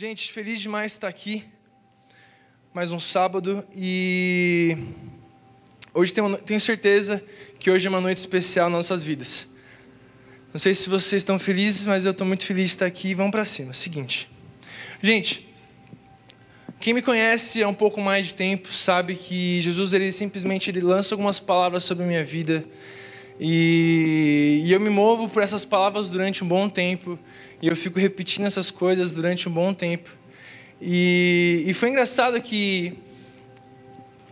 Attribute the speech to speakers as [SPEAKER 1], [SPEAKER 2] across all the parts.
[SPEAKER 1] Gente, feliz demais estar aqui. Mais um sábado e hoje tenho, tenho certeza que hoje é uma noite especial nas nossas vidas. Não sei se vocês estão felizes, mas eu estou muito feliz de estar aqui. Vamos para cima. Seguinte, gente, quem me conhece há um pouco mais de tempo sabe que Jesus ele simplesmente ele lança algumas palavras sobre a minha vida e, e eu me movo por essas palavras durante um bom tempo e eu fico repetindo essas coisas durante um bom tempo. E, e foi engraçado que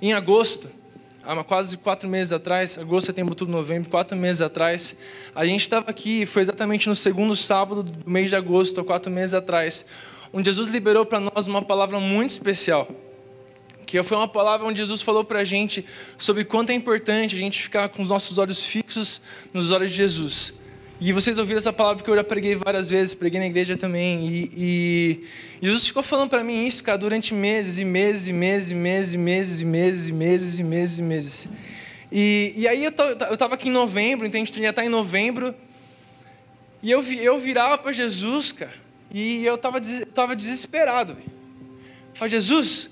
[SPEAKER 1] em agosto, há quase quatro meses atrás, agosto, setembro, outubro, novembro, quatro meses atrás, a gente estava aqui, foi exatamente no segundo sábado do mês de agosto, quatro meses atrás, onde Jesus liberou para nós uma palavra muito especial. Que foi uma palavra onde Jesus falou para a gente sobre quanto é importante a gente ficar com os nossos olhos fixos nos olhos de Jesus. E vocês ouviram essa palavra que eu já preguei várias vezes, preguei na igreja também. E, e Jesus ficou falando para mim isso, cara, durante meses e meses e meses e meses e meses e meses e meses e meses e meses. E, e aí eu estava aqui em novembro, então a gente já está em novembro. E eu, eu virava para Jesus, cara, e eu estava tava desesperado. Falei, Jesus,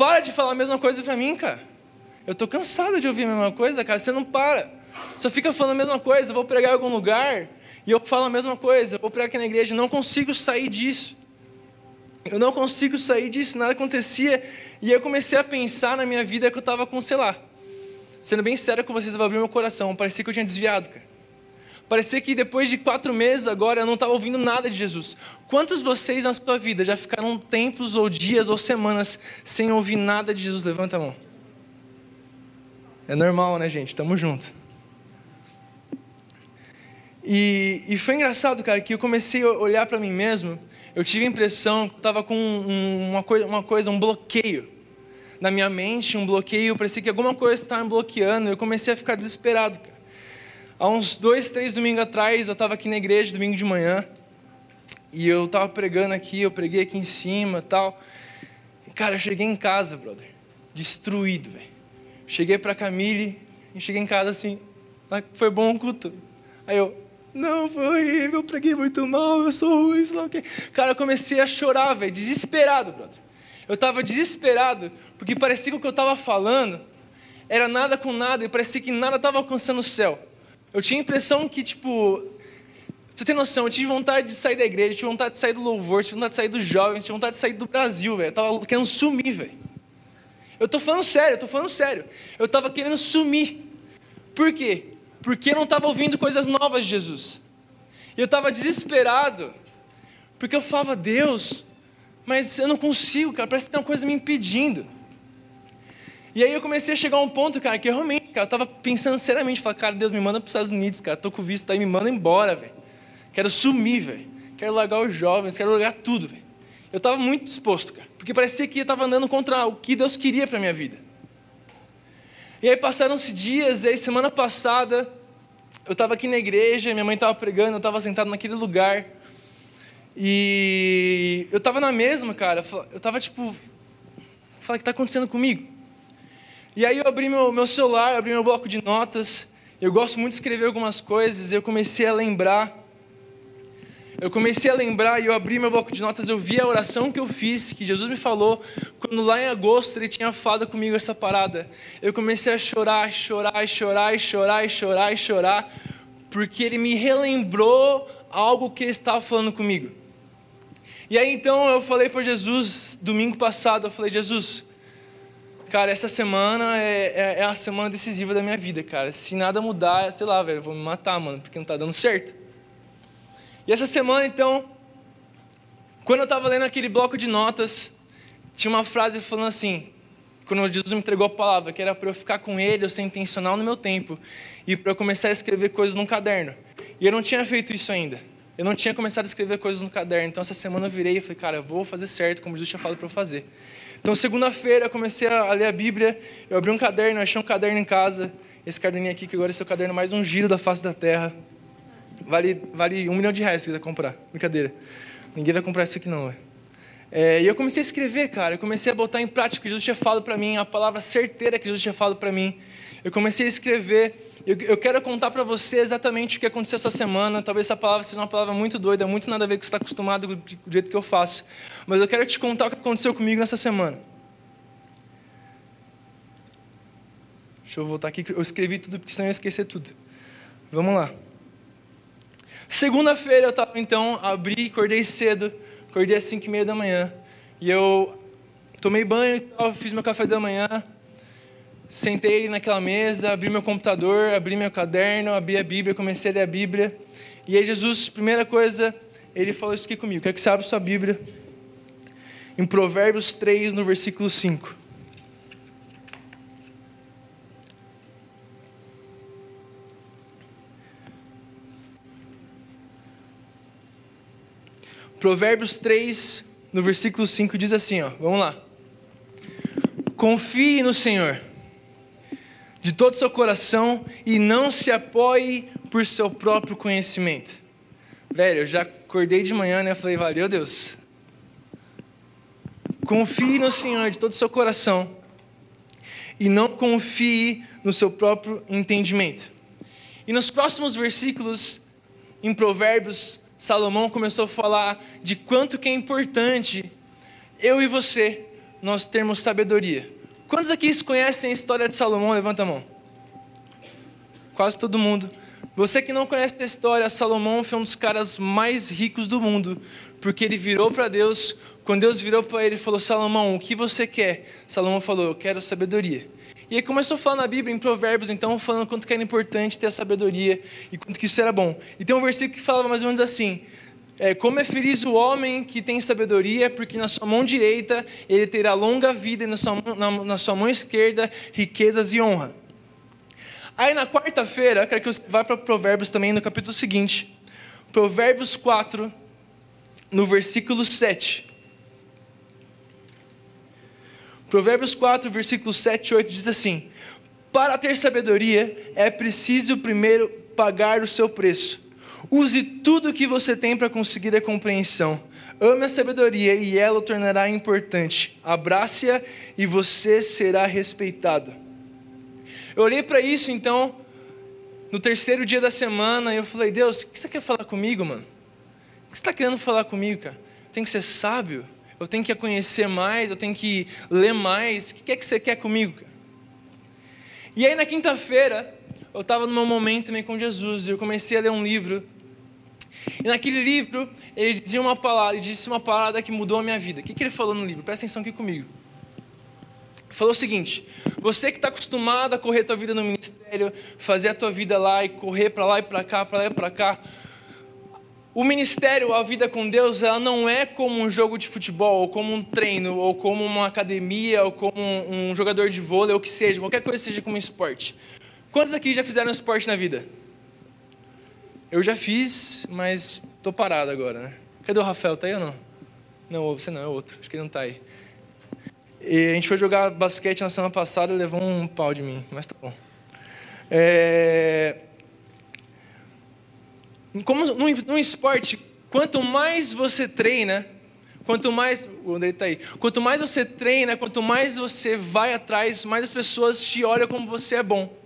[SPEAKER 1] para de falar a mesma coisa para mim, cara. Eu estou cansado de ouvir a mesma coisa, cara, você não para. Só fica falando a mesma coisa, vou pregar em algum lugar e eu falo a mesma coisa, vou pregar aqui na igreja, não consigo sair disso. Eu não consigo sair disso, nada acontecia. E eu comecei a pensar na minha vida que eu estava com, sei lá, sendo bem sério com vocês, eu vou abrir meu coração, parecia que eu tinha desviado, cara. Parecia que depois de quatro meses agora eu não estava ouvindo nada de Jesus. Quantos de vocês na sua vida já ficaram tempos ou dias ou semanas sem ouvir nada de Jesus? Levanta a mão. É normal, né, gente? Tamo junto. E, e foi engraçado, cara, que eu comecei a olhar para mim mesmo. Eu tive a impressão que estava com um, uma, coisa, uma coisa, um bloqueio na minha mente, um bloqueio. Parecia que alguma coisa estava me bloqueando. Eu comecei a ficar desesperado, cara. Há uns dois, três domingos atrás, eu estava aqui na igreja, domingo de manhã, e eu estava pregando aqui, eu preguei aqui em cima tal. E, cara, eu cheguei em casa, brother, destruído, velho. Cheguei para Camille e cheguei em casa assim, ah, foi bom o culto. Aí eu, não, foi horrível, eu preguei muito mal, eu sou ruim, sei lá o quê. Cara, eu comecei a chorar, velho, desesperado, brother. Eu estava desesperado, porque parecia que o que eu estava falando era nada com nada, e parecia que nada estava alcançando o céu. Eu tinha a impressão que, tipo, você tem noção, eu tive vontade de sair da igreja, tive vontade de sair do louvor, tive vontade de sair dos jovens, tive vontade de sair do Brasil, velho. Eu tava querendo sumir, velho. Eu tô falando sério, eu tô falando sério. Eu tava querendo sumir. Por quê? porque eu não estava ouvindo coisas novas de Jesus. E eu estava desesperado, porque eu falava, Deus, mas eu não consigo, cara, parece que tem uma coisa me impedindo. E aí eu comecei a chegar a um ponto, cara, que eu realmente, cara, eu estava pensando seriamente, falar, cara, Deus, me manda para os Estados Unidos, cara, tô com visto aí, me manda embora, velho. Quero sumir, velho. Quero largar os jovens, quero largar tudo, velho. Eu estava muito disposto, cara, porque parecia que eu estava andando contra o que Deus queria para minha vida. E aí passaram-se dias, e aí semana passada, eu estava aqui na igreja, minha mãe estava pregando, eu estava sentado naquele lugar. E eu estava na mesma, cara. Eu estava tipo, falei, o que está acontecendo comigo? E aí eu abri meu, meu celular, abri meu bloco de notas. Eu gosto muito de escrever algumas coisas. Eu comecei a lembrar eu comecei a lembrar e eu abri meu bloco de notas, eu vi a oração que eu fiz, que Jesus me falou, quando lá em agosto ele tinha falado comigo essa parada. Eu comecei a chorar, chorar, chorar, chorar, chorar, chorar, porque ele me relembrou algo que ele estava falando comigo. E aí então eu falei para Jesus, domingo passado, eu falei, Jesus, cara, essa semana é, é, é, a semana decisiva da minha vida, cara. Se nada mudar, sei lá, velho, eu vou me matar, mano, porque não está dando certo. E essa semana, então, quando eu estava lendo aquele bloco de notas, tinha uma frase falando assim: quando Jesus me entregou a palavra, que era para eu ficar com Ele, eu ser intencional no meu tempo, e para eu começar a escrever coisas num caderno. E eu não tinha feito isso ainda. Eu não tinha começado a escrever coisas no caderno. Então, essa semana eu virei e falei, cara, eu vou fazer certo, como Jesus tinha falado para eu fazer. Então, segunda-feira, eu comecei a ler a Bíblia, eu abri um caderno, achei um caderno em casa, esse caderninho aqui, que agora é o caderno mais um giro da face da terra. Vale, vale um milhão de reais se quiser comprar. Brincadeira. Ninguém vai comprar isso aqui não, É, e eu comecei a escrever, cara. Eu comecei a botar em prática o que Jesus tinha falado para mim, a palavra certeira que Jesus tinha falado para mim. Eu comecei a escrever. Eu, eu quero contar para você exatamente o que aconteceu essa semana. Talvez essa palavra seja uma palavra muito doida, muito nada a ver com o que você está acostumado com o jeito que eu faço. Mas eu quero te contar o que aconteceu comigo nessa semana. Deixa eu voltar aqui. Eu escrevi tudo porque senão eu ia esquecer tudo. Vamos lá. Segunda-feira eu estava então, abri, acordei cedo, acordei às 5 e meia da manhã. E eu tomei banho e tal, fiz meu café da manhã, sentei naquela mesa, abri meu computador, abri meu caderno, abri a Bíblia, comecei a ler a Bíblia. E aí Jesus, primeira coisa, ele falou isso aqui comigo. Quero que você abra sua Bíblia. Em Provérbios 3, no versículo 5. Provérbios 3, no versículo 5, diz assim: ó, vamos lá. Confie no Senhor de todo o seu coração e não se apoie por seu próprio conhecimento. Velho, eu já acordei de manhã, né? Eu falei, valeu Deus. Confie no Senhor de todo o seu coração e não confie no seu próprio entendimento. E nos próximos versículos, em Provérbios, Salomão começou a falar de quanto que é importante eu e você nós termos sabedoria. Quantos aqui conhecem a história de Salomão? Levanta a mão. Quase todo mundo. Você que não conhece a história, Salomão foi um dos caras mais ricos do mundo, porque ele virou para Deus. Quando Deus virou para ele falou: Salomão, o que você quer? Salomão falou: Eu quero sabedoria. E aí começou a falar na Bíblia, em Provérbios, então, falando quanto que era importante ter a sabedoria e quanto que isso era bom. E tem um versículo que falava mais ou menos assim: é, Como é feliz o homem que tem sabedoria, porque na sua mão direita ele terá longa vida e na sua, na, na sua mão esquerda riquezas e honra. Aí na quarta-feira, quero que você vá para Provérbios também, no capítulo seguinte. Provérbios 4, no versículo 7. Provérbios 4, versículos 7 e 8 diz assim: Para ter sabedoria é preciso primeiro pagar o seu preço. Use tudo o que você tem para conseguir a compreensão. Ame a sabedoria e ela o tornará importante. Abrace-a e você será respeitado. Eu olhei para isso então, no terceiro dia da semana, e eu falei: Deus, o que você quer falar comigo, mano? O que você está querendo falar comigo, cara? Tem que ser sábio? eu tenho que conhecer mais, eu tenho que ler mais. O que é que você quer comigo? E aí na quinta-feira, eu estava no meu momento também com Jesus, e eu comecei a ler um livro. E naquele livro, ele dizia uma palavra, ele disse uma palavra que mudou a minha vida. O que, que ele falou no livro? Presta atenção aqui comigo. Ele falou o seguinte: você que está acostumado a correr a tua vida no ministério, fazer a tua vida lá e correr para lá e para cá, para lá e para cá, o ministério, a vida com Deus, ela não é como um jogo de futebol, ou como um treino, ou como uma academia, ou como um, jogador de vôlei, ou o que seja, qualquer coisa seja como um esporte. Quantos aqui já fizeram esporte na vida? Eu já fiz, mas estou parado agora, né? Cadê o Rafael? Tá aí ou não? Não, você não, é outro. Acho que ele não está aí. E a gente foi jogar basquete na semana passada e levou um pau de mim, mas tá bom. É... Como no esporte, quanto mais você treina, quanto mais. O André está aí. Quanto mais você treina, quanto mais você vai atrás, mais as pessoas te olham como você é bom.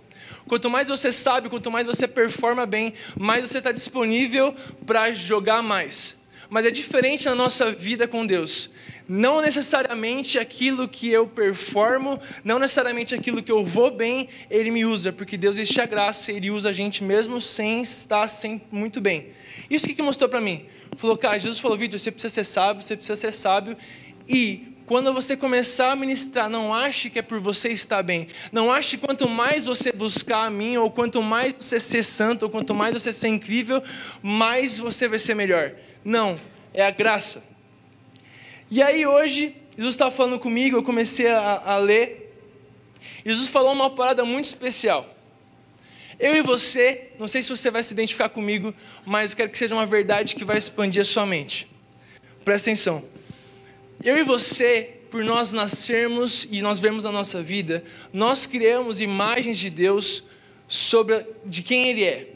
[SPEAKER 1] Quanto mais você sabe, quanto mais você performa bem, mais você está disponível para jogar mais. Mas é diferente na nossa vida com Deus. Não necessariamente aquilo que eu performo, não necessariamente aquilo que eu vou bem, Ele me usa, porque Deus existe a graça, Ele usa a gente mesmo sem estar sempre muito bem. Isso que, que mostrou para mim? Falou, cara, Jesus falou, Vitor, você precisa ser sábio, você precisa ser sábio, e quando você começar a ministrar, não ache que é por você estar bem. Não ache quanto mais você buscar a mim, ou quanto mais você ser santo, ou quanto mais você ser incrível, mais você vai ser melhor. Não, é a graça. E aí hoje, Jesus estava falando comigo, eu comecei a, a ler. Jesus falou uma parada muito especial. Eu e você, não sei se você vai se identificar comigo, mas eu quero que seja uma verdade que vai expandir a sua mente. Presta atenção. Eu e você, por nós nascermos e nós vemos a nossa vida, nós criamos imagens de Deus sobre de quem Ele é.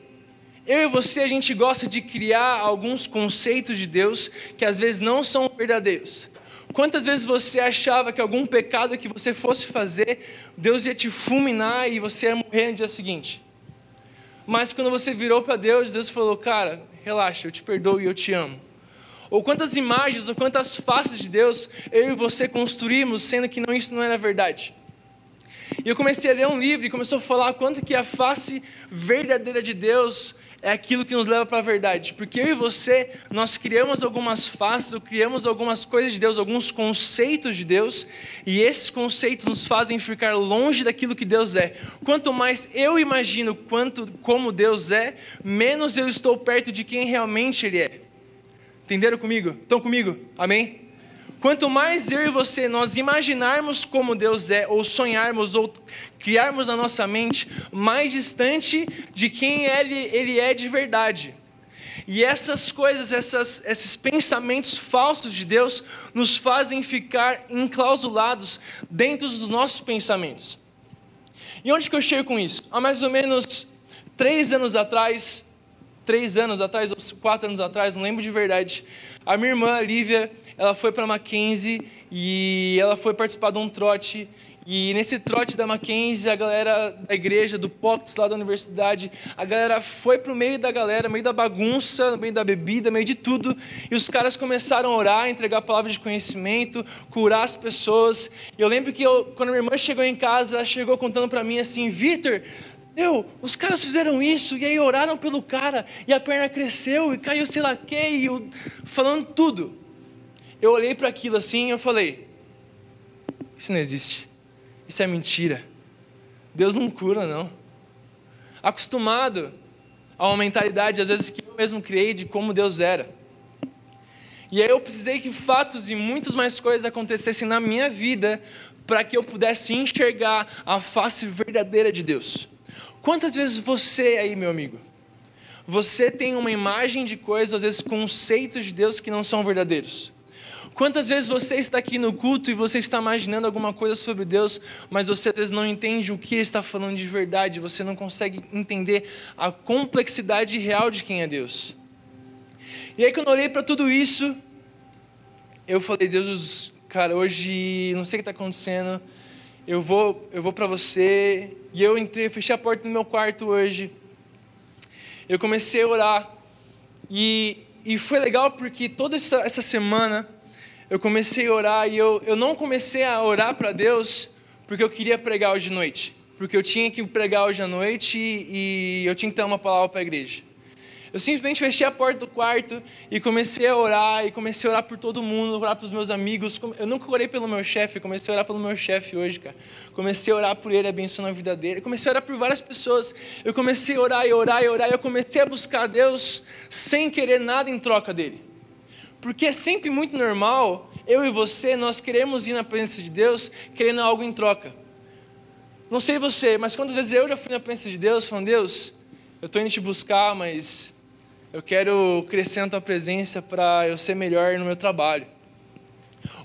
[SPEAKER 1] Eu e você, a gente gosta de criar alguns conceitos de Deus que às vezes não são verdadeiros. Quantas vezes você achava que algum pecado que você fosse fazer, Deus ia te fulminar e você ia morrer no dia seguinte? Mas quando você virou para Deus, Deus falou: Cara, relaxa, eu te perdoo e eu te amo. Ou quantas imagens, ou quantas faces de Deus eu e você construímos, sendo que não, isso não era verdade. E eu comecei a ler um livro e começou a falar quanto que a face verdadeira de Deus é aquilo que nos leva para a verdade. Porque eu e você, nós criamos algumas faces, ou criamos algumas coisas de Deus, alguns conceitos de Deus, e esses conceitos nos fazem ficar longe daquilo que Deus é. Quanto mais eu imagino quanto como Deus é, menos eu estou perto de quem realmente Ele é. Entenderam comigo? Estão comigo? Amém? Quanto mais eu e você nós imaginarmos como Deus é, ou sonharmos, ou criarmos na nossa mente, mais distante de quem Ele, ele é de verdade. E essas coisas, essas, esses pensamentos falsos de Deus, nos fazem ficar enclausulados dentro dos nossos pensamentos. E onde que eu chego com isso? Há mais ou menos três anos atrás, três anos atrás, ou quatro anos atrás, não lembro de verdade, a minha irmã, Lívia, ela foi para Mackenzie e ela foi participar de um trote. E nesse trote da Mackenzie, a galera da igreja, do Pox lá da universidade, a galera foi para o meio da galera, meio da bagunça, meio da bebida, meio de tudo. E os caras começaram a orar, entregar palavras de conhecimento, curar as pessoas. E eu lembro que eu, quando minha irmã chegou em casa, ela chegou contando para mim assim: Vitor, meu, os caras fizeram isso e aí oraram pelo cara e a perna cresceu e caiu sei lá que, e falando tudo eu olhei para aquilo assim e eu falei: Isso não existe. Isso é mentira. Deus não cura, não. Acostumado a uma mentalidade, às vezes, que eu mesmo criei de como Deus era. E aí eu precisei que fatos e muitas mais coisas acontecessem na minha vida para que eu pudesse enxergar a face verdadeira de Deus. Quantas vezes você aí, meu amigo, você tem uma imagem de coisas, às vezes conceitos de Deus que não são verdadeiros? Quantas vezes você está aqui no culto e você está imaginando alguma coisa sobre Deus, mas você às vezes não entende o que Ele está falando de verdade, você não consegue entender a complexidade real de quem é Deus. E aí, quando eu olhei para tudo isso, eu falei: Deus, cara, hoje não sei o que está acontecendo, eu vou, eu vou para você. E eu entrei, fechei a porta do meu quarto hoje. Eu comecei a orar. E, e foi legal porque toda essa, essa semana eu comecei a orar e eu, eu não comecei a orar para Deus porque eu queria pregar hoje de noite. Porque eu tinha que pregar hoje à noite e, e eu tinha que ter uma palavra para a igreja. Eu simplesmente fechei a porta do quarto e comecei a orar, e comecei a orar por todo mundo, orar para os meus amigos. Eu nunca orei pelo meu chefe, comecei a orar pelo meu chefe hoje, cara. Comecei a orar por ele, abençoando a vida dele. Comecei a orar por várias pessoas. Eu comecei a orar e orar e orar, e eu comecei a buscar Deus sem querer nada em troca dele. Porque é sempre muito normal, eu e você, nós queremos ir na presença de Deus querendo algo em troca. Não sei você, mas quantas vezes eu já fui na presença de Deus falando, Deus, eu estou indo te buscar, mas eu quero crescer na tua presença para eu ser melhor no meu trabalho.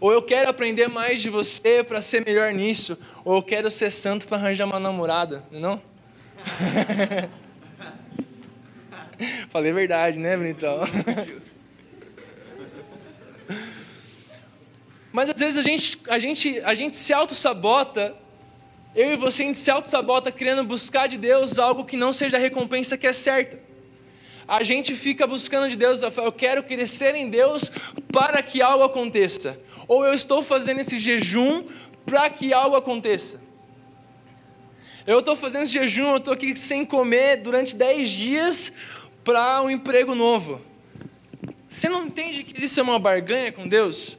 [SPEAKER 1] Ou eu quero aprender mais de você para ser melhor nisso. Ou eu quero ser santo para arranjar uma namorada, não? É Falei a verdade, né, Britão? Mas às vezes a gente, a gente, a gente se auto-sabota, eu e você, a gente se auto-sabota querendo buscar de Deus algo que não seja a recompensa que é certa. A gente fica buscando de Deus, eu quero crescer em Deus para que algo aconteça. Ou eu estou fazendo esse jejum para que algo aconteça. Eu estou fazendo esse jejum, eu estou aqui sem comer durante 10 dias para um emprego novo. Você não entende que isso é uma barganha com Deus?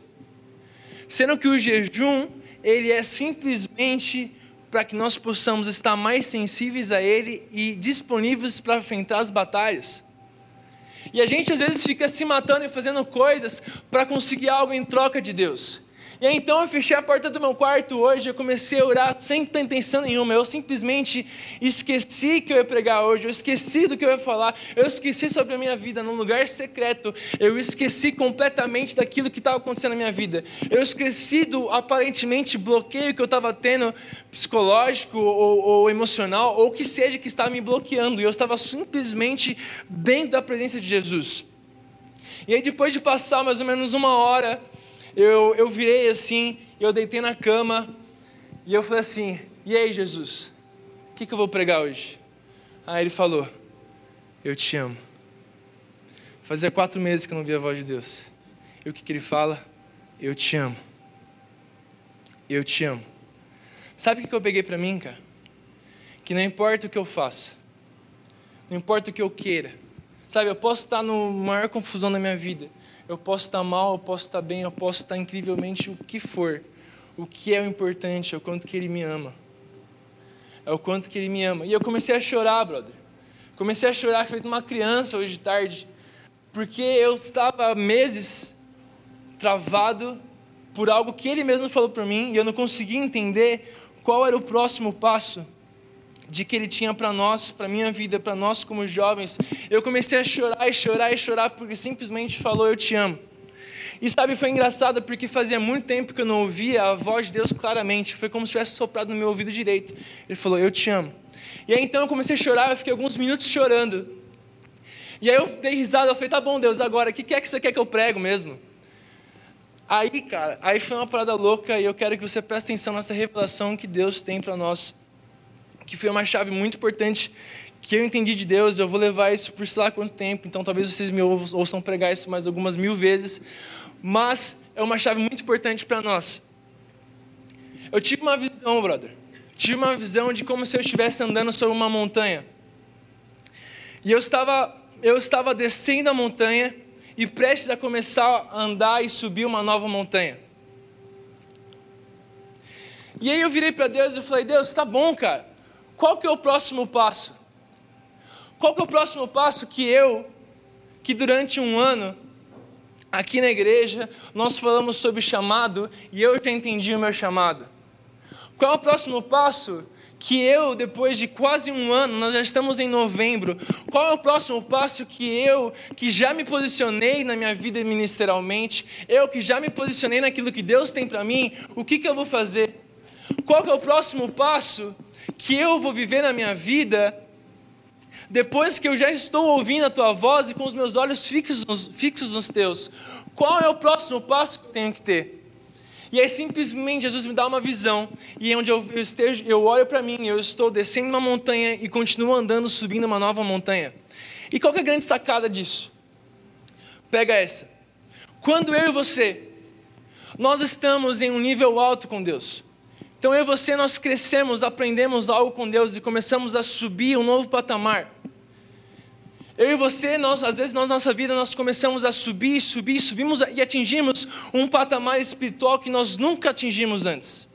[SPEAKER 1] Sendo que o jejum, ele é simplesmente para que nós possamos estar mais sensíveis a Ele e disponíveis para enfrentar as batalhas. E a gente às vezes fica se matando e fazendo coisas para conseguir algo em troca de Deus. E aí então eu fechei a porta do meu quarto hoje, eu comecei a orar sem ter intenção nenhuma, eu simplesmente esqueci que eu ia pregar hoje, eu esqueci do que eu ia falar, eu esqueci sobre a minha vida. Num lugar secreto, eu esqueci completamente daquilo que estava acontecendo na minha vida, eu esqueci do aparentemente bloqueio que eu estava tendo psicológico ou, ou emocional, ou o que seja que estava me bloqueando, e eu estava simplesmente dentro da presença de Jesus. E aí depois de passar mais ou menos uma hora, eu, eu virei assim, eu deitei na cama e eu falei assim: E aí, Jesus, o que, que eu vou pregar hoje? Aí ele falou: Eu te amo. Fazia quatro meses que eu não via a voz de Deus. E o que, que ele fala? Eu te amo. Eu te amo. Sabe o que eu peguei para mim, cara? Que não importa o que eu faça, não importa o que eu queira, sabe? Eu posso estar no maior confusão da minha vida, eu posso estar mal, eu posso estar bem, eu posso estar incrivelmente o que for. O que é o importante é o quanto que Ele me ama. É o quanto que Ele me ama. E eu comecei a chorar, brother. Comecei a chorar feito uma criança hoje de tarde, porque eu estava meses travado por algo que Ele mesmo falou para mim e eu não conseguia entender qual era o próximo passo de que Ele tinha para nós, para minha vida, para nós como jovens. Eu comecei a chorar e chorar e chorar porque simplesmente falou: Eu te amo. E sabe, foi engraçado porque fazia muito tempo que eu não ouvia a voz de Deus claramente. Foi como se tivesse soprado no meu ouvido direito. Ele falou: Eu te amo. E aí então eu comecei a chorar, eu fiquei alguns minutos chorando. E aí eu dei risada, eu falei: Tá bom, Deus, agora, o que é que você quer que eu prego mesmo? Aí, cara, aí foi uma parada louca e eu quero que você preste atenção nessa revelação que Deus tem para nós que foi uma chave muito importante que eu entendi de Deus, eu vou levar isso por sei lá quanto tempo, então talvez vocês me ouçam pregar isso mais algumas mil vezes, mas é uma chave muito importante para nós. Eu tive uma visão, brother, tive uma visão de como se eu estivesse andando sobre uma montanha, e eu estava, eu estava descendo a montanha e prestes a começar a andar e subir uma nova montanha. E aí eu virei para Deus e falei, Deus, tá bom, cara, qual que é o próximo passo? Qual que é o próximo passo que eu, que durante um ano, aqui na igreja, nós falamos sobre chamado e eu já entendi o meu chamado? Qual é o próximo passo que eu, depois de quase um ano, nós já estamos em novembro, qual é o próximo passo que eu, que já me posicionei na minha vida ministerialmente, eu que já me posicionei naquilo que Deus tem para mim, o que, que eu vou fazer? Qual que é o próximo passo que eu vou viver na minha vida depois que eu já estou ouvindo a tua voz e com os meus olhos fixos, fixos nos teus? Qual é o próximo passo que eu tenho que ter? E aí simplesmente Jesus me dá uma visão, e onde eu, eu, eu olho para mim, eu estou descendo uma montanha e continuo andando, subindo uma nova montanha. E qual é a grande sacada disso? Pega essa. Quando eu e você, nós estamos em um nível alto com Deus, então eu e você, nós crescemos, aprendemos algo com Deus e começamos a subir um novo patamar. Eu e você, nós, às vezes na nossa vida, nós começamos a subir, subir, subimos e atingimos um patamar espiritual que nós nunca atingimos antes.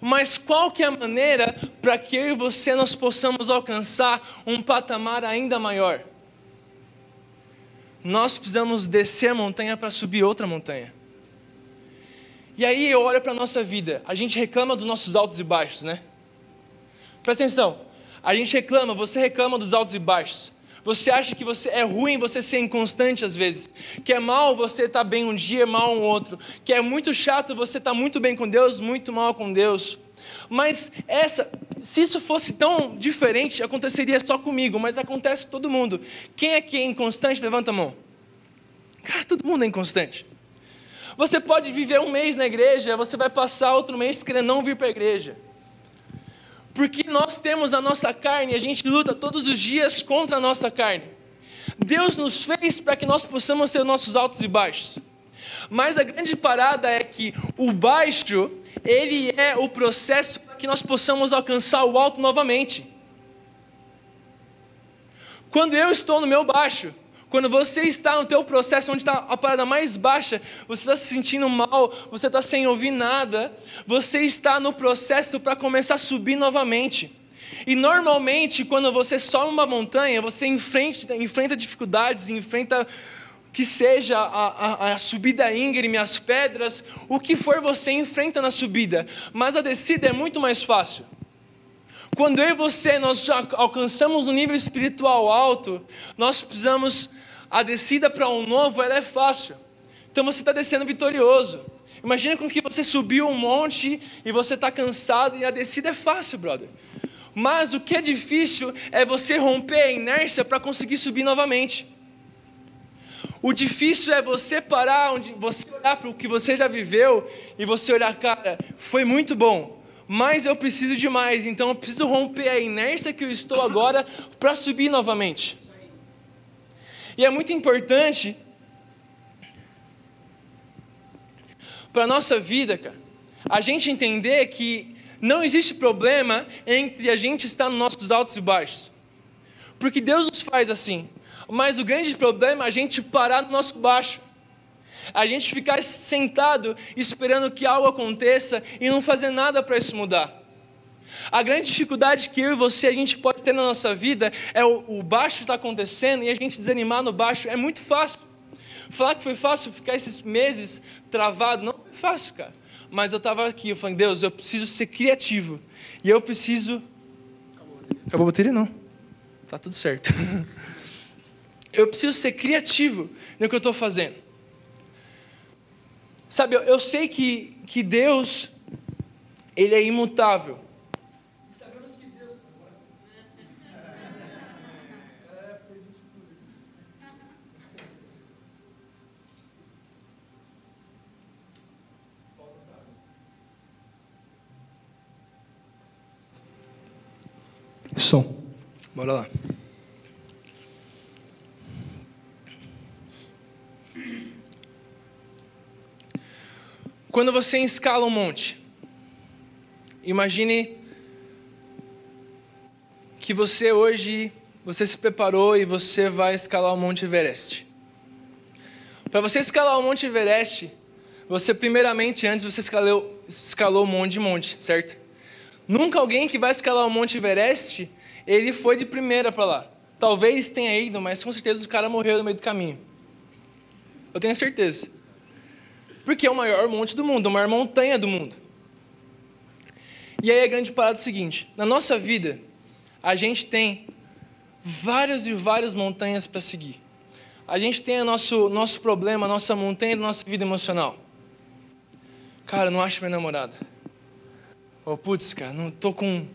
[SPEAKER 1] Mas qual que é a maneira para que eu e você nós possamos alcançar um patamar ainda maior? Nós precisamos descer a montanha para subir outra montanha. E aí eu olho para a nossa vida, a gente reclama dos nossos altos e baixos, né? Presta atenção, a gente reclama, você reclama dos altos e baixos. Você acha que você é ruim você ser inconstante às vezes, que é mal você estar tá bem um dia, mal um outro, que é muito chato você estar tá muito bem com Deus, muito mal com Deus. Mas essa, se isso fosse tão diferente, aconteceria só comigo, mas acontece com todo mundo. Quem é que é inconstante? Levanta a mão. Cara, todo mundo é inconstante. Você pode viver um mês na igreja, você vai passar outro mês querendo não vir para a igreja. Porque nós temos a nossa carne a gente luta todos os dias contra a nossa carne. Deus nos fez para que nós possamos ser nossos altos e baixos. Mas a grande parada é que o baixo, ele é o processo para que nós possamos alcançar o alto novamente. Quando eu estou no meu baixo, quando você está no teu processo onde está a parada mais baixa, você está se sentindo mal, você está sem ouvir nada, você está no processo para começar a subir novamente. E normalmente, quando você sobe uma montanha, você enfrenta, enfrenta dificuldades, enfrenta que seja a, a, a, subida íngreme, as pedras, o que for você enfrenta na subida, mas a descida é muito mais fácil. Quando eu e você nós já alcançamos um nível espiritual alto, nós precisamos a descida para um novo é fácil. Então você está descendo vitorioso. Imagina com que você subiu um monte e você está cansado e a descida é fácil, brother. Mas o que é difícil é você romper a inércia para conseguir subir novamente. O difícil é você parar, onde você olhar para o que você já viveu e você olhar, cara, foi muito bom, mas eu preciso de mais, então eu preciso romper a inércia que eu estou agora para subir novamente. E é muito importante para a nossa vida, cara, a gente entender que não existe problema entre a gente estar nos nossos altos e baixos. Porque Deus nos faz assim. Mas o grande problema é a gente parar no nosso baixo. A gente ficar sentado esperando que algo aconteça e não fazer nada para isso mudar. A grande dificuldade que eu e você a gente pode ter na nossa vida é o, o baixo está acontecendo e a gente desanimar no baixo. É muito fácil. Falar que foi fácil ficar esses meses travado, não foi fácil, cara. Mas eu estava aqui, eu falei, Deus, eu preciso ser criativo. E eu preciso. Acabou a bateria? Não. Tá tudo certo. eu preciso ser criativo no que eu estou fazendo. Sabe, eu, eu sei que, que Deus, Ele é imutável. Som. Bora lá. Quando você escala um monte, imagine que você hoje, você se preparou e você vai escalar o Monte Everest. Para você escalar o Monte Everest, você primeiramente, antes você escalou, escalou um monte de monte, certo? Nunca alguém que vai escalar o Monte Everest, ele foi de primeira para lá. Talvez tenha ido, mas com certeza o cara morreu no meio do caminho. Eu tenho certeza. Porque é o maior monte do mundo, a maior montanha do mundo. E aí a grande parada é o seguinte: na nossa vida, a gente tem várias e várias montanhas para seguir. A gente tem o nosso, nosso problema, a nossa montanha da nossa vida emocional. Cara, eu não acho minha namorada. Oh, putz, cara, não tô com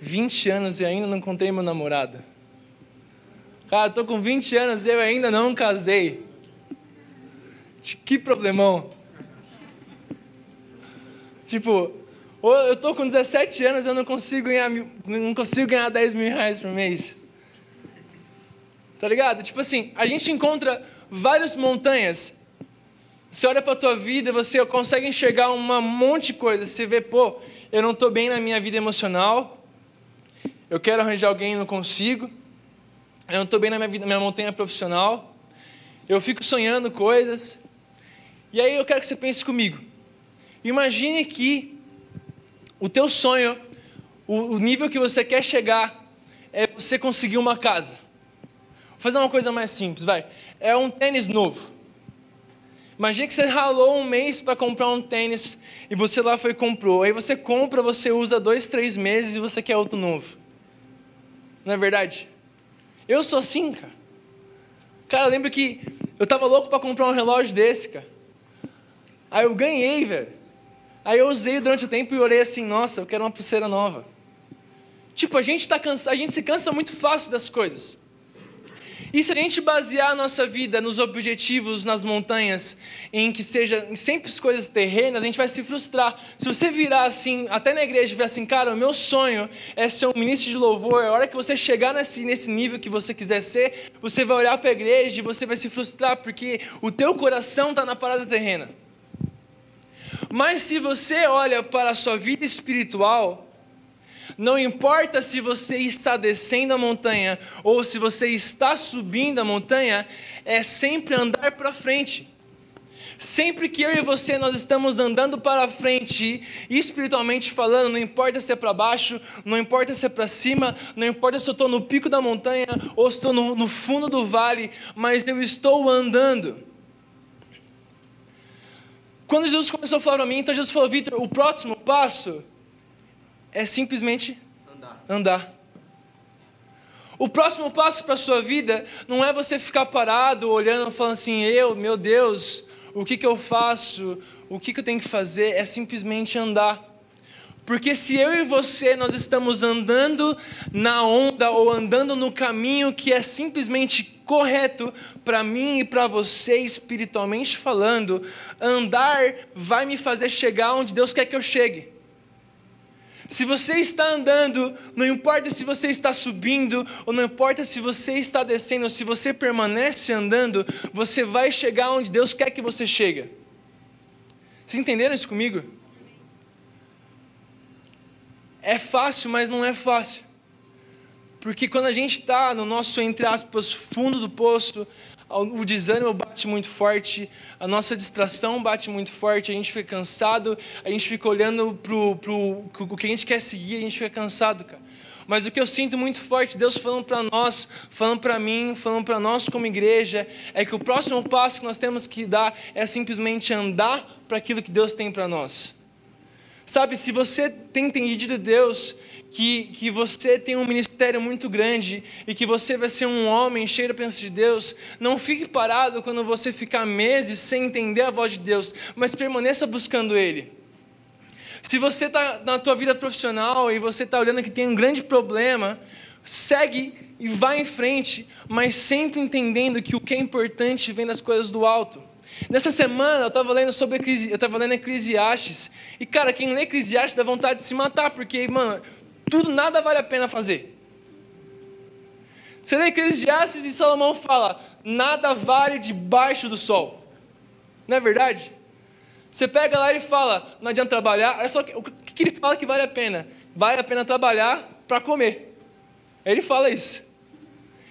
[SPEAKER 1] 20 anos e ainda não encontrei meu namorado. Cara, tô com 20 anos e eu ainda não casei. Que problemão. Tipo, eu tô com 17 anos e eu não consigo ganhar, não consigo ganhar 10 mil reais por mês. Tá ligado? Tipo assim, a gente encontra várias montanhas. Você olha para a tua vida, você consegue enxergar um monte de coisa. Você vê, pô, eu não estou bem na minha vida emocional, eu quero arranjar alguém e não consigo, eu não estou bem na minha, vida, na minha montanha profissional, eu fico sonhando coisas, e aí eu quero que você pense comigo. Imagine que o teu sonho, o, o nível que você quer chegar, é você conseguir uma casa. Vou fazer uma coisa mais simples, vai. É um tênis novo. Imagina que você ralou um mês para comprar um tênis e você lá foi e comprou. Aí você compra, você usa dois, três meses e você quer outro novo. Não é verdade? Eu sou assim, cara. Cara, eu lembro que eu tava louco para comprar um relógio desse, cara. Aí eu ganhei, velho. Aí eu usei durante o tempo e olhei assim, nossa, eu quero uma pulseira nova. Tipo, a gente tá cansa, a gente se cansa muito fácil das coisas. E se a gente basear a nossa vida nos objetivos, nas montanhas, em que seja sempre as coisas terrenas, a gente vai se frustrar. Se você virar assim, até na igreja, virar assim, cara, o meu sonho é ser um ministro de louvor, a hora que você chegar nesse, nesse nível que você quiser ser, você vai olhar para a igreja e você vai se frustrar, porque o teu coração está na parada terrena. Mas se você olha para a sua vida espiritual, não importa se você está descendo a montanha ou se você está subindo a montanha, é sempre andar para frente. Sempre que eu e você nós estamos andando para frente, espiritualmente falando, não importa se é para baixo, não importa se é para cima, não importa se eu estou no pico da montanha ou estou no, no fundo do vale, mas eu estou andando. Quando Jesus começou a falar para mim, então Jesus falou, Vitor, o próximo passo é simplesmente andar. andar. O próximo passo para a sua vida não é você ficar parado, olhando, falando assim, eu, meu Deus, o que, que eu faço, o que, que eu tenho que fazer, é simplesmente andar. Porque se eu e você nós estamos andando na onda ou andando no caminho que é simplesmente correto para mim e para você espiritualmente falando, andar vai me fazer chegar onde Deus quer que eu chegue. Se você está andando, não importa se você está subindo, ou não importa se você está descendo, ou se você permanece andando, você vai chegar onde Deus quer que você chegue. Vocês entenderam isso comigo? É fácil, mas não é fácil. Porque quando a gente está no nosso, entre aspas, fundo do poço, o desânimo bate muito forte, a nossa distração bate muito forte, a gente fica cansado, a gente fica olhando para o que a gente quer seguir, a gente fica cansado, cara. Mas o que eu sinto muito forte, Deus falando para nós, falando para mim, falando para nós como igreja, é que o próximo passo que nós temos que dar é simplesmente andar para aquilo que Deus tem para nós. Sabe, se você tem entendido Deus, que, que você tem um ministério muito grande e que você vai ser um homem cheio da presença de Deus, não fique parado quando você ficar meses sem entender a voz de Deus, mas permaneça buscando Ele. Se você está na tua vida profissional e você está olhando que tem um grande problema, segue e vai em frente, mas sempre entendendo que o que é importante vem das coisas do alto. Nessa semana eu estava lendo sobre eu estava lendo Eclesiastes e cara, quem lê Eclesiastes dá vontade de se matar porque mano, tudo nada vale a pena fazer. Você lê Eclesiastes e Salomão fala: nada vale debaixo do sol. Não é verdade? Você pega lá e fala: não adianta trabalhar. Aí fala, o que ele fala que vale a pena? Vale a pena trabalhar para comer. Aí ele fala isso.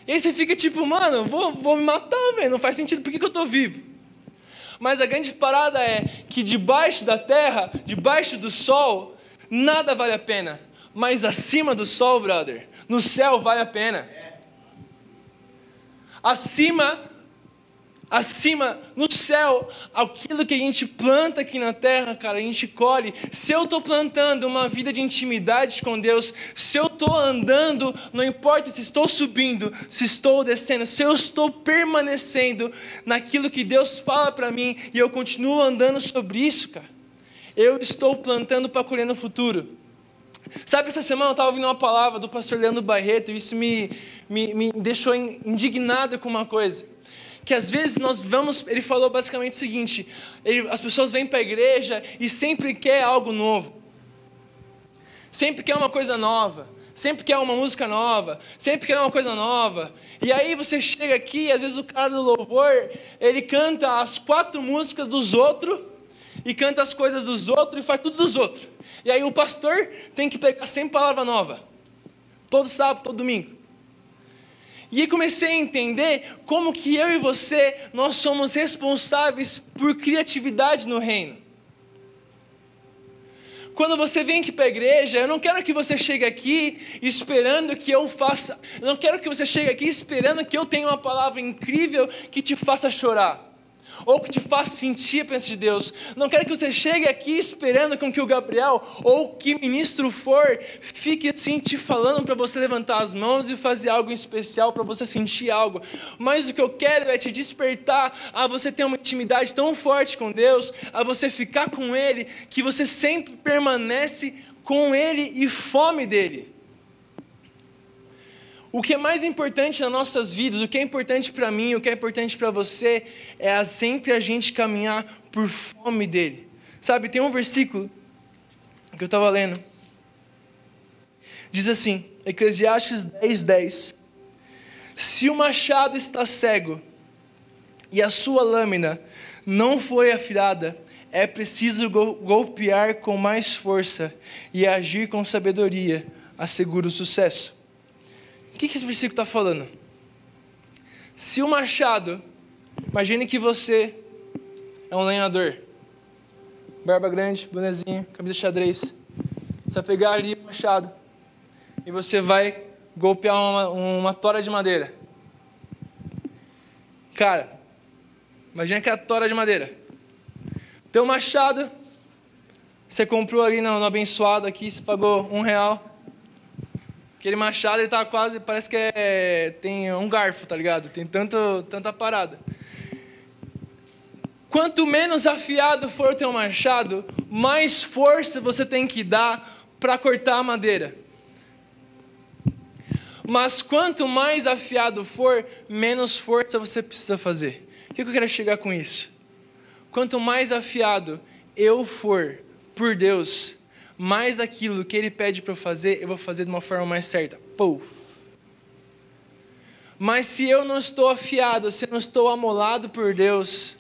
[SPEAKER 1] E aí você fica tipo, mano, vou, vou me matar, velho. Não faz sentido, por que, que eu estou vivo? Mas a grande parada é que debaixo da terra, debaixo do sol, nada vale a pena. Mas acima do sol, brother, no céu vale a pena. Acima acima, no céu, aquilo que a gente planta aqui na terra, cara, a gente colhe. Se eu estou plantando uma vida de intimidade com Deus, se eu estou andando, não importa se estou subindo, se estou descendo, se eu estou permanecendo naquilo que Deus fala para mim e eu continuo andando sobre isso, cara, eu estou plantando para colher no futuro. Sabe, essa semana eu estava ouvindo uma palavra do pastor Leandro Barreto e isso me, me, me deixou indignado com uma coisa. Que às vezes nós vamos, ele falou basicamente o seguinte: ele, as pessoas vêm para a igreja e sempre quer algo novo, sempre quer uma coisa nova, sempre quer uma música nova, sempre quer uma coisa nova. E aí você chega aqui, e às vezes o cara do louvor, ele canta as quatro músicas dos outros, e canta as coisas dos outros, e faz tudo dos outros. E aí o pastor tem que pegar sempre palavra nova, todo sábado, todo domingo. E aí comecei a entender como que eu e você, nós somos responsáveis por criatividade no reino. Quando você vem aqui para a igreja, eu não quero que você chegue aqui esperando que eu faça, eu não quero que você chegue aqui esperando que eu tenha uma palavra incrível que te faça chorar ou que te faça sentir a presença de Deus. Não quero que você chegue aqui esperando com que o Gabriel ou que ministro for fique assim te falando para você levantar as mãos e fazer algo especial para você sentir algo. Mas o que eu quero é te despertar a você ter uma intimidade tão forte com Deus, a você ficar com Ele, que você sempre permanece com Ele e fome dele. O que é mais importante nas nossas vidas, o que é importante para mim, o que é importante para você, é sempre a gente caminhar por fome dele. Sabe, tem um versículo que eu estava lendo. Diz assim, Eclesiastes 10, 10. Se o machado está cego e a sua lâmina não for afilada, é preciso golpear com mais força e agir com sabedoria, assegura o sucesso. O que, esse versículo está falando? Se o machado, imagine que você é um lenhador, barba grande, bonezinho, camisa de xadrez. Você vai pegar ali o machado e você vai golpear uma, uma tora de madeira. Cara, imagina que é a tora de madeira. Teu machado, você comprou ali no, no abençoado aqui, você pagou um real. Aquele machado, ele tá quase, parece que é, tem um garfo, tá ligado? Tem tanto, tanta parada. Quanto menos afiado for o teu machado, mais força você tem que dar para cortar a madeira. Mas quanto mais afiado for, menos força você precisa fazer. O que eu quero chegar com isso? Quanto mais afiado eu for por Deus, mais aquilo que Ele pede para eu fazer, eu vou fazer de uma forma mais certa. Pô. Mas se eu não estou afiado, se eu não estou amolado por Deus,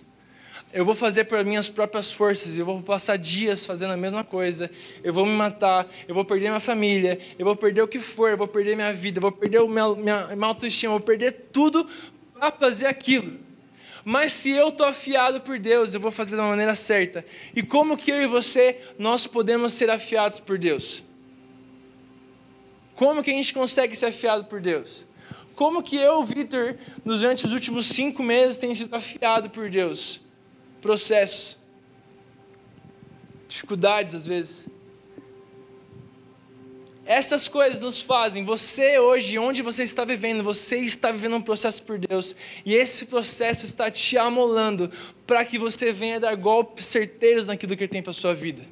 [SPEAKER 1] eu vou fazer por minhas próprias forças, eu vou passar dias fazendo a mesma coisa, eu vou me matar, eu vou perder minha família, eu vou perder o que for, eu vou perder minha vida, eu vou perder meu, minha, minha autoestima, eu vou perder tudo para fazer aquilo. Mas se eu estou afiado por Deus, eu vou fazer da maneira certa. E como que eu e você, nós podemos ser afiados por Deus? Como que a gente consegue ser afiado por Deus? Como que eu, Vitor, durante os últimos cinco meses, tenho sido afiado por Deus? processos, dificuldades às vezes. Essas coisas nos fazem, você hoje, onde você está vivendo, você está vivendo um processo por Deus, e esse processo está te amolando para que você venha dar golpes certeiros naquilo que Ele tem para a sua vida.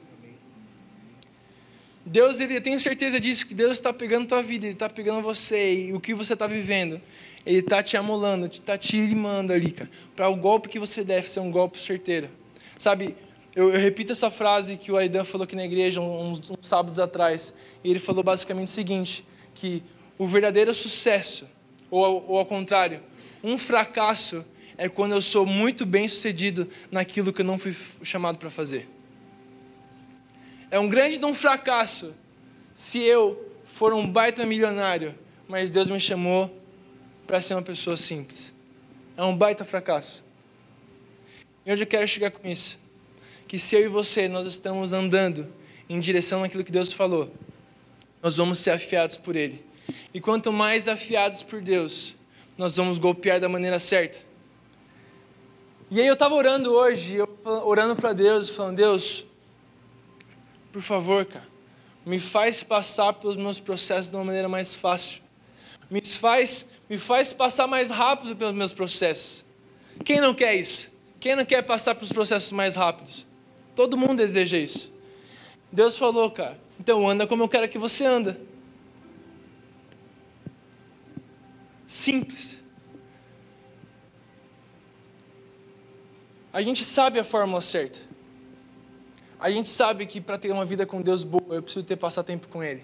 [SPEAKER 1] Deus, ele, eu tenho certeza disso, que Deus está pegando tua vida, Ele está pegando você e o que você está vivendo ele está te amolando, está te limando ali, cara, para o golpe que você deve ser um golpe certeiro. Sabe, eu, eu repito essa frase que o Aidan falou aqui na igreja uns, uns sábados atrás, e ele falou basicamente o seguinte, que o verdadeiro sucesso, ou, ou ao contrário, um fracasso é quando eu sou muito bem sucedido naquilo que eu não fui chamado para fazer. É um grande um fracasso se eu for um baita milionário, mas Deus me chamou para ser uma pessoa simples. É um baita fracasso. E onde eu quero chegar com isso? Que se eu e você nós estamos andando em direção àquilo que Deus falou, nós vamos ser afiados por Ele. E quanto mais afiados por Deus, nós vamos golpear da maneira certa. E aí eu estava orando hoje, eu orando para Deus, falando, Deus, por favor, cara, me faz passar pelos meus processos de uma maneira mais fácil. Me faz me faz passar mais rápido pelos meus processos. Quem não quer isso? Quem não quer passar pelos processos mais rápidos? Todo mundo deseja isso. Deus falou, cara, então anda como eu quero que você anda. Simples. A gente sabe a fórmula certa. A gente sabe que para ter uma vida com Deus boa, eu preciso ter passar tempo com Ele.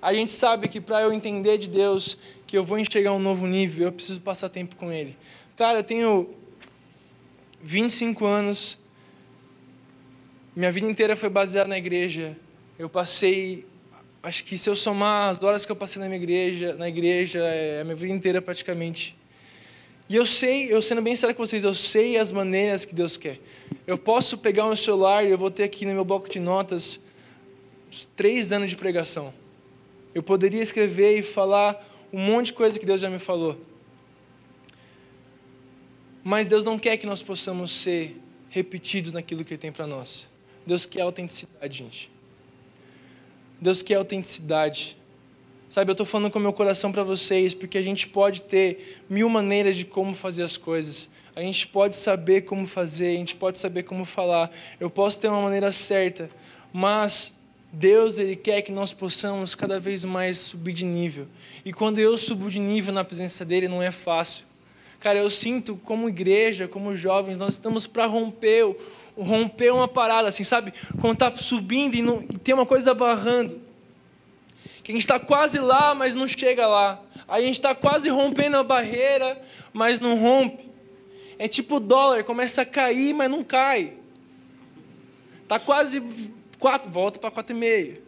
[SPEAKER 1] A gente sabe que para eu entender de Deus, que eu vou enxergar um novo nível, eu preciso passar tempo com Ele. Cara, eu tenho 25 anos, minha vida inteira foi baseada na igreja. Eu passei, acho que se eu somar as horas que eu passei na minha igreja, na igreja, é a minha vida inteira praticamente. E eu sei, eu sendo bem sério com vocês, eu sei as maneiras que Deus quer. Eu posso pegar o meu celular e eu vou ter aqui no meu bloco de notas três anos de pregação. Eu poderia escrever e falar um monte de coisa que Deus já me falou. Mas Deus não quer que nós possamos ser repetidos naquilo que Ele tem para nós. Deus quer autenticidade, gente. Deus quer autenticidade. Sabe, eu estou falando com o meu coração para vocês, porque a gente pode ter mil maneiras de como fazer as coisas. A gente pode saber como fazer, a gente pode saber como falar. Eu posso ter uma maneira certa, mas Deus ele quer que nós possamos cada vez mais subir de nível. E quando eu subo de nível na presença dele, não é fácil. Cara, eu sinto como igreja, como jovens, nós estamos para romper, romper uma parada, assim, sabe? Quando está subindo e, não, e tem uma coisa barrando. Que a gente está quase lá, mas não chega lá. Aí a gente está quase rompendo a barreira, mas não rompe. É tipo o dólar, começa a cair, mas não cai. Está quase quatro, volta para quatro e meio.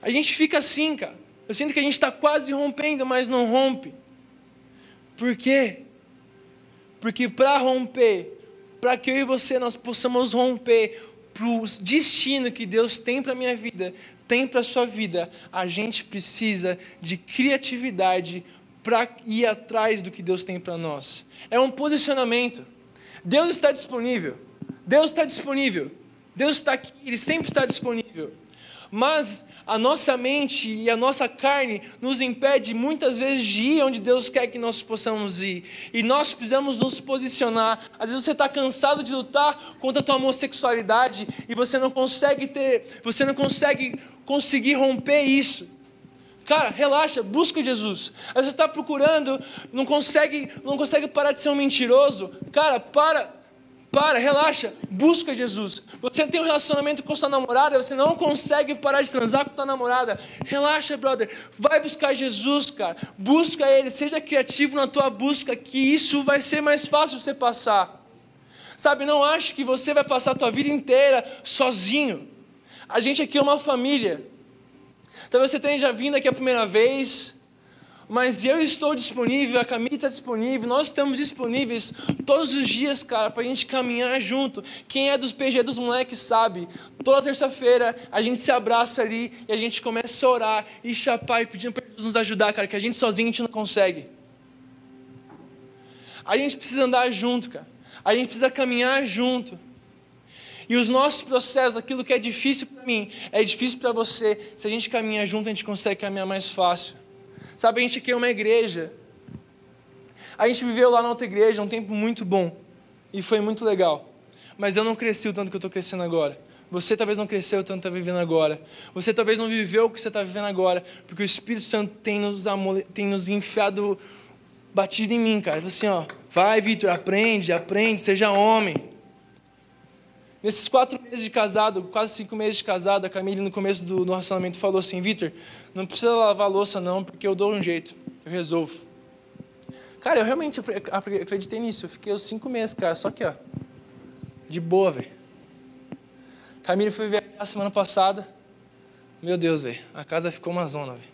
[SPEAKER 1] A gente fica assim, cara. Eu sinto que a gente está quase rompendo, mas não rompe. Por quê? Porque para romper, para que eu e você nós possamos romper para o destino que Deus tem para a minha vida, tem para a sua vida, a gente precisa de criatividade para ir atrás do que Deus tem para nós. É um posicionamento. Deus está disponível. Deus está disponível. Deus está aqui, Ele sempre está disponível. Mas a nossa mente e a nossa carne nos impede muitas vezes de ir onde Deus quer que nós possamos ir. E nós precisamos nos posicionar. Às vezes você está cansado de lutar contra a tua homossexualidade e você não consegue ter, você não consegue conseguir romper isso. Cara, relaxa, busca Jesus. Às vezes você está procurando, não consegue, não consegue parar de ser um mentiroso. Cara, para para, relaxa, busca Jesus. Você tem um relacionamento com sua namorada, você não consegue parar de transar com sua namorada. Relaxa, brother. Vai buscar Jesus, cara. Busca Ele, seja criativo na tua busca, que isso vai ser mais fácil você passar. Sabe, não ache que você vai passar a tua vida inteira sozinho. A gente aqui é uma família. Talvez você tenha vindo aqui a primeira vez, mas eu estou disponível, a Camila está disponível, nós estamos disponíveis todos os dias, cara, para a gente caminhar junto. Quem é dos PG dos moleques sabe, toda terça-feira a gente se abraça ali e a gente começa a orar e chapar e pedindo para Jesus nos ajudar, cara, que a gente sozinho a gente não consegue. A gente precisa andar junto, cara. A gente precisa caminhar junto. E os nossos processos, aquilo que é difícil para mim, é difícil para você. Se a gente caminha junto, a gente consegue caminhar mais fácil. Sabe, a gente é uma igreja. A gente viveu lá na outra igreja um tempo muito bom. E foi muito legal. Mas eu não cresci o tanto que eu estou crescendo agora. Você talvez não cresceu o tanto que está vivendo agora. Você talvez não viveu o que você está vivendo agora. Porque o Espírito Santo tem nos, amole... tem nos enfiado, batido em mim, cara. Assim, ó, vai, Vitor, aprende, aprende, seja homem. Nesses quatro meses de casado, quase cinco meses de casado, a Camille, no começo do, do relacionamento, falou assim: Vitor, não precisa lavar louça, não, porque eu dou um jeito, eu resolvo. Cara, eu realmente acreditei nisso. Eu fiquei os cinco meses, cara, só que, ó, de boa, velho. Camille foi viajar a semana passada. Meu Deus, velho, a casa ficou uma zona, velho.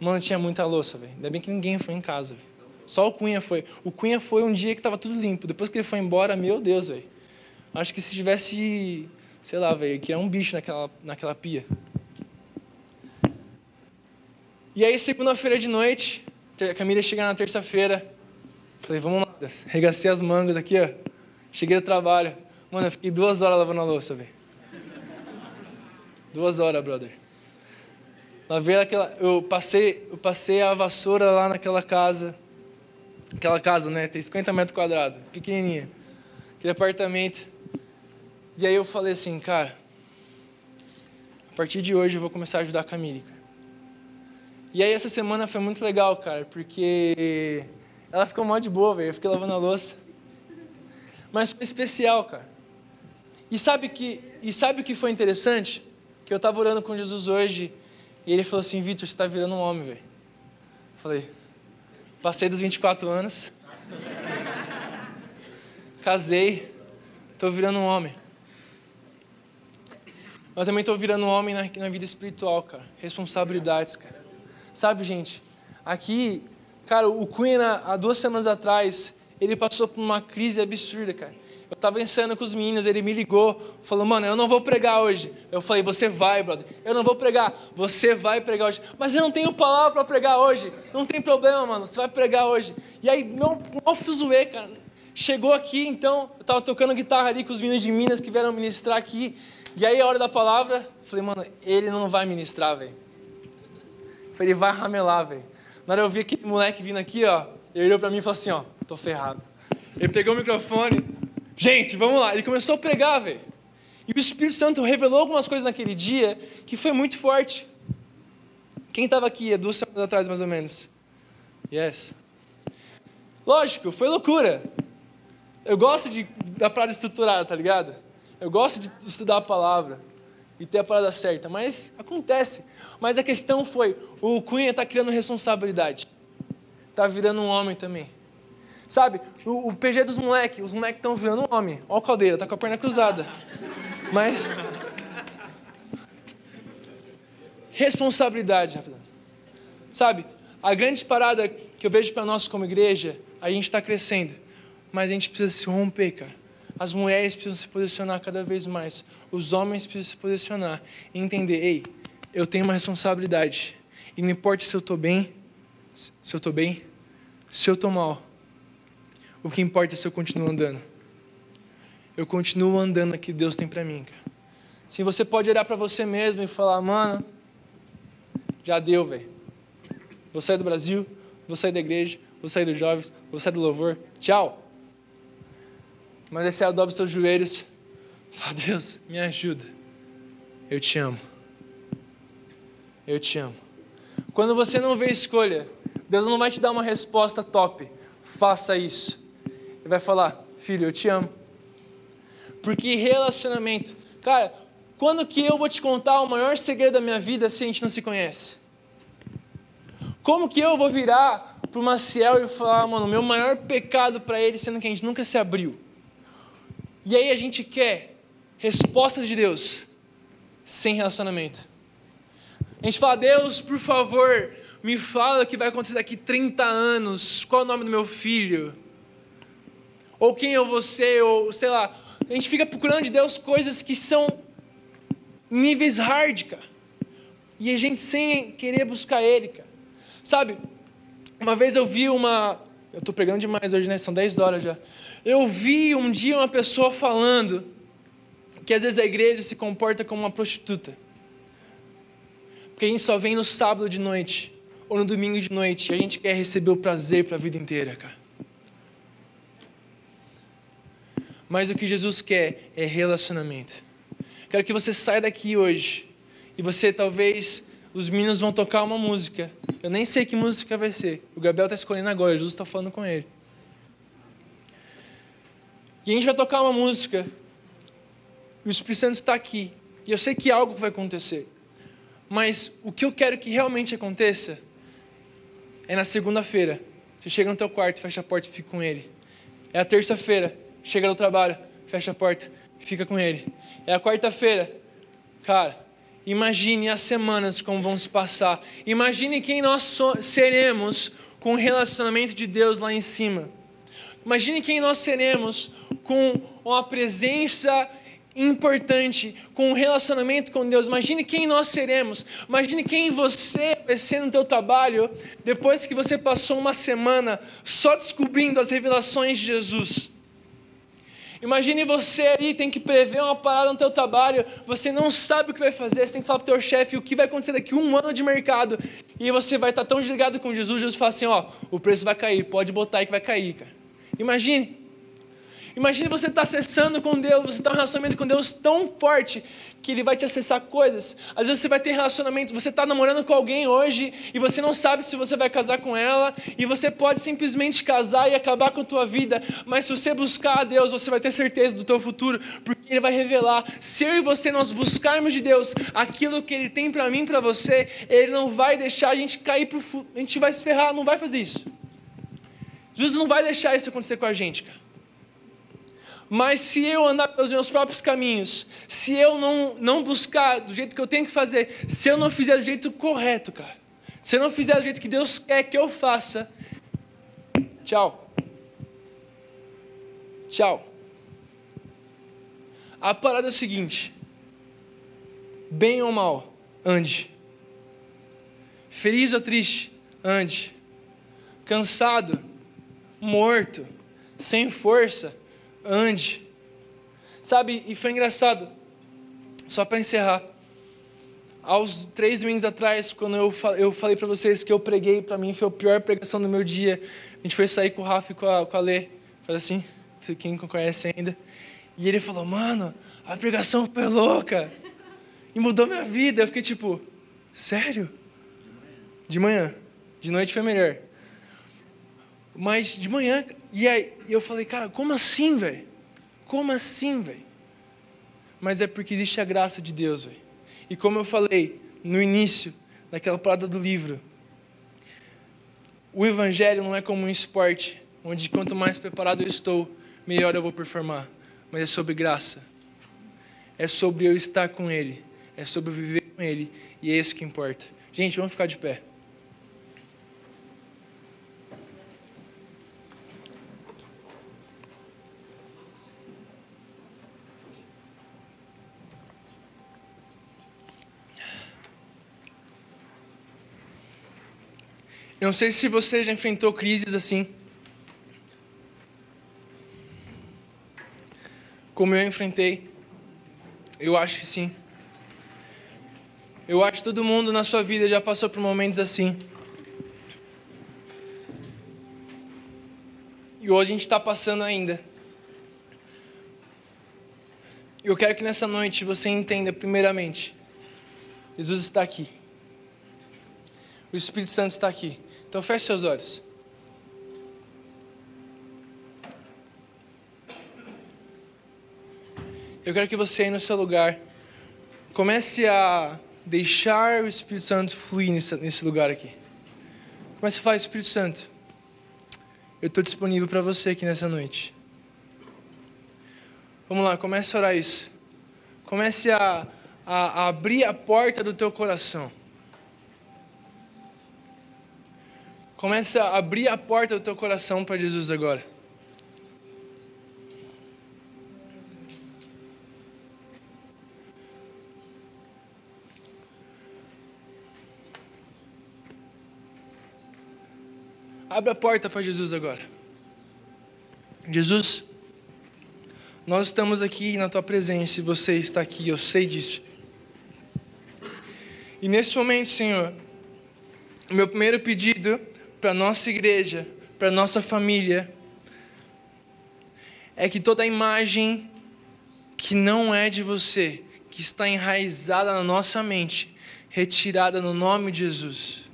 [SPEAKER 1] Mano, tinha muita louça, velho. Ainda bem que ninguém foi em casa, velho. Só o Cunha foi. O Cunha foi um dia que estava tudo limpo. Depois que ele foi embora, meu Deus, velho. Acho que se tivesse, sei lá, velho, que é um bicho naquela, naquela pia. E aí, segunda-feira de noite, a Camila chega na terça-feira. Falei, vamos lá, regacei as mangas aqui, ó. Cheguei do trabalho. Mano, eu fiquei duas horas lavando a louça, velho. Duas horas, brother. Lavei aquela. Eu passei, eu passei a vassoura lá naquela casa. Aquela casa, né? Tem 50 metros quadrados, pequenininha. Aquele apartamento. E aí eu falei assim, cara, a partir de hoje eu vou começar a ajudar a Camille. Cara. E aí essa semana foi muito legal, cara, porque ela ficou mó de boa, velho. Eu fiquei lavando a louça. Mas foi especial, cara. E sabe que e sabe o que foi interessante? Que eu estava orando com Jesus hoje e ele falou assim: Vitor, você está virando um homem, velho. Falei, passei dos 24 anos, casei, estou virando um homem. Mas também estou virando um homem na, na vida espiritual, cara. Responsabilidades, cara. Sabe, gente, aqui, cara, o Queen, há duas semanas atrás, ele passou por uma crise absurda, cara. Eu estava ensaiando com os meninos, ele me ligou, falou, mano, eu não vou pregar hoje. Eu falei, você vai, brother. Eu não vou pregar, você vai pregar hoje. Mas eu não tenho palavra para pregar hoje. Não tem problema, mano, você vai pregar hoje. E aí, meu, meu fuzuê, cara. Chegou aqui, então, eu estava tocando guitarra ali com os meninos de Minas que vieram ministrar aqui. E aí, a hora da palavra, falei, mano, ele não vai ministrar, velho. Falei, ele vai ramelar, velho. Na hora eu vi aquele moleque vindo aqui, ó, ele olhou pra mim e falou assim, ó, tô ferrado. Ele pegou o microfone, gente, vamos lá. Ele começou a pregar, velho. E o Espírito Santo revelou algumas coisas naquele dia que foi muito forte. Quem estava aqui há duas semanas atrás, mais ou menos? Yes. Lógico, foi loucura. Eu gosto de, da parada estruturada, tá ligado? Eu gosto de estudar a palavra e ter a parada certa, mas acontece. Mas a questão foi, o Cunha está criando responsabilidade. Está virando um homem também. Sabe, o, o PG dos moleques, os moleques estão virando um homem. Olha o caldeira, tá com a perna cruzada. Mas. Responsabilidade, Sabe, a grande parada que eu vejo para nós como igreja, a gente está crescendo, mas a gente precisa se romper, cara. As mulheres precisam se posicionar cada vez mais. Os homens precisam se posicionar e entender: ei, eu tenho uma responsabilidade. E não importa se eu estou bem, se eu estou bem, se eu estou mal. O que importa é se eu continuo andando. Eu continuo andando que Deus tem para mim, cara. Sim, você pode olhar para você mesmo e falar, mano, já deu, velho. Vou sair do Brasil, vou sair da igreja, vou sair dos jovens, vou sair do louvor. Tchau. Mas aí você os seus joelhos. Fala, Deus, me ajuda. Eu te amo. Eu te amo. Quando você não vê escolha, Deus não vai te dar uma resposta top. Faça isso. Ele vai falar, filho, eu te amo. Porque relacionamento, cara, quando que eu vou te contar o maior segredo da minha vida se a gente não se conhece? Como que eu vou virar para o Maciel e falar, mano, meu maior pecado para ele, sendo que a gente nunca se abriu? E aí a gente quer respostas de Deus sem relacionamento. A gente fala, Deus, por favor, me fala o que vai acontecer daqui 30 anos, qual é o nome do meu filho, ou quem eu vou ser, ou sei lá. A gente fica procurando de Deus coisas que são níveis hard, cara. E a gente sem querer buscar Ele, cara. Sabe, uma vez eu vi uma. Eu estou pregando demais hoje, né? São 10 horas já. Eu vi um dia uma pessoa falando que às vezes a igreja se comporta como uma prostituta. Porque a gente só vem no sábado de noite ou no domingo de noite e a gente quer receber o prazer para a vida inteira, cara. Mas o que Jesus quer é relacionamento. Quero que você saia daqui hoje e você talvez os meninos vão tocar uma música. Eu nem sei que música vai ser. O Gabriel está escolhendo agora, Jesus está falando com ele. E a gente vai tocar uma música. E o Espírito Santo está aqui. E eu sei que algo vai acontecer. Mas o que eu quero que realmente aconteça é na segunda-feira. Você chega no teu quarto, fecha a porta e fica com ele. É a terça-feira, chega no trabalho, fecha a porta e fica com ele. É a quarta-feira, cara, imagine as semanas como vão se passar. Imagine quem nós seremos com o relacionamento de Deus lá em cima. Imagine quem nós seremos com uma presença importante, com um relacionamento com Deus. Imagine quem nós seremos. Imagine quem você vai ser no teu trabalho depois que você passou uma semana só descobrindo as revelações de Jesus. Imagine você ali, tem que prever uma parada no teu trabalho, você não sabe o que vai fazer, você tem que falar para o teu chefe o que vai acontecer daqui um ano de mercado, e você vai estar tão desligado com Jesus, Jesus fala assim, ó, o preço vai cair, pode botar aí que vai cair, cara. Imagine. Imagine você estar tá acessando com Deus, você está um relacionamento com Deus tão forte que Ele vai te acessar coisas. Às vezes você vai ter relacionamento, você está namorando com alguém hoje e você não sabe se você vai casar com ela e você pode simplesmente casar e acabar com a tua vida, mas se você buscar a Deus, você vai ter certeza do teu futuro, porque Ele vai revelar. Se eu e você nós buscarmos de Deus aquilo que Ele tem para mim, para você, Ele não vai deixar a gente cair para a gente vai se ferrar, não vai fazer isso. Jesus não vai deixar isso acontecer com a gente, cara. Mas se eu andar pelos meus próprios caminhos, se eu não, não buscar do jeito que eu tenho que fazer, se eu não fizer do jeito correto, cara, se eu não fizer do jeito que Deus quer que eu faça, tchau. Tchau. A parada é o seguinte: bem ou mal, ande. Feliz ou triste, ande. Cansado, morto, sem força, ande. Sabe, e foi engraçado, só para encerrar. Aos três domingos atrás, quando eu, eu falei para vocês que eu preguei, para mim foi a pior pregação do meu dia. A gente foi sair com o Rafa e com a, com a Lê, faz assim, quem conhece ainda. E ele falou, mano, a pregação foi louca. E mudou minha vida. Eu fiquei tipo, sério? De manhã. De noite foi melhor. Mas de manhã, e aí eu falei, cara, como assim, velho? Como assim, velho? Mas é porque existe a graça de Deus, velho. E como eu falei no início daquela parada do livro, o evangelho não é como um esporte, onde quanto mais preparado eu estou, melhor eu vou performar. Mas é sobre graça. É sobre eu estar com Ele. É sobre viver com Ele. E é isso que importa. Gente, vamos ficar de pé. Eu não sei se você já enfrentou crises assim. Como eu enfrentei. Eu acho que sim. Eu acho que todo mundo na sua vida já passou por momentos assim. E hoje a gente está passando ainda. Eu quero que nessa noite você entenda, primeiramente, Jesus está aqui. O Espírito Santo está aqui. Então feche seus olhos. Eu quero que você aí no seu lugar comece a deixar o Espírito Santo fluir nesse, nesse lugar aqui. Comece a falar, Espírito Santo, eu estou disponível para você aqui nessa noite. Vamos lá, comece a orar isso. Comece a, a, a abrir a porta do teu coração. Comece a abrir a porta do teu coração para Jesus agora. Abre a porta para Jesus agora. Jesus, nós estamos aqui na tua presença e você está aqui, eu sei disso. E nesse momento, Senhor, meu primeiro pedido para nossa igreja, para nossa família, é que toda imagem que não é de você, que está enraizada na nossa mente, retirada no nome de Jesus.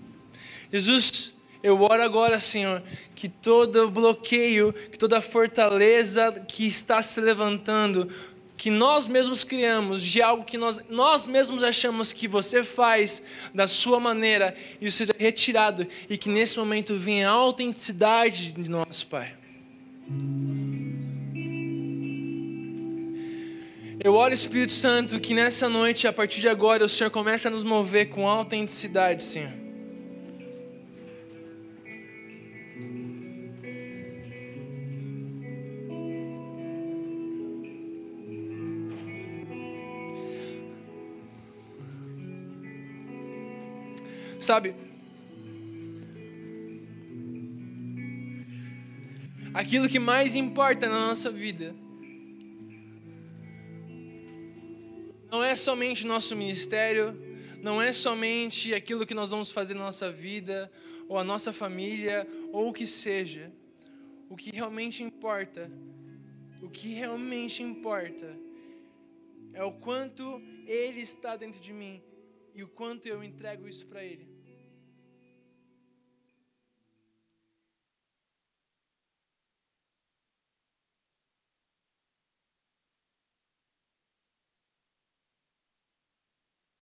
[SPEAKER 1] Jesus, eu oro agora, Senhor, que todo bloqueio, que toda fortaleza que está se levantando, que nós mesmos criamos, de algo que nós, nós mesmos achamos que você faz da sua maneira, isso seja retirado e que nesse momento venha a autenticidade de nós, Pai. Eu oro, Espírito Santo, que nessa noite, a partir de agora, o Senhor comece a nos mover com autenticidade, Senhor. Sabe? Aquilo que mais importa na nossa vida não é somente nosso ministério, não é somente aquilo que nós vamos fazer na nossa vida, ou a nossa família, ou o que seja. O que realmente importa, o que realmente importa, é o quanto Ele está dentro de mim e o quanto eu entrego isso para Ele.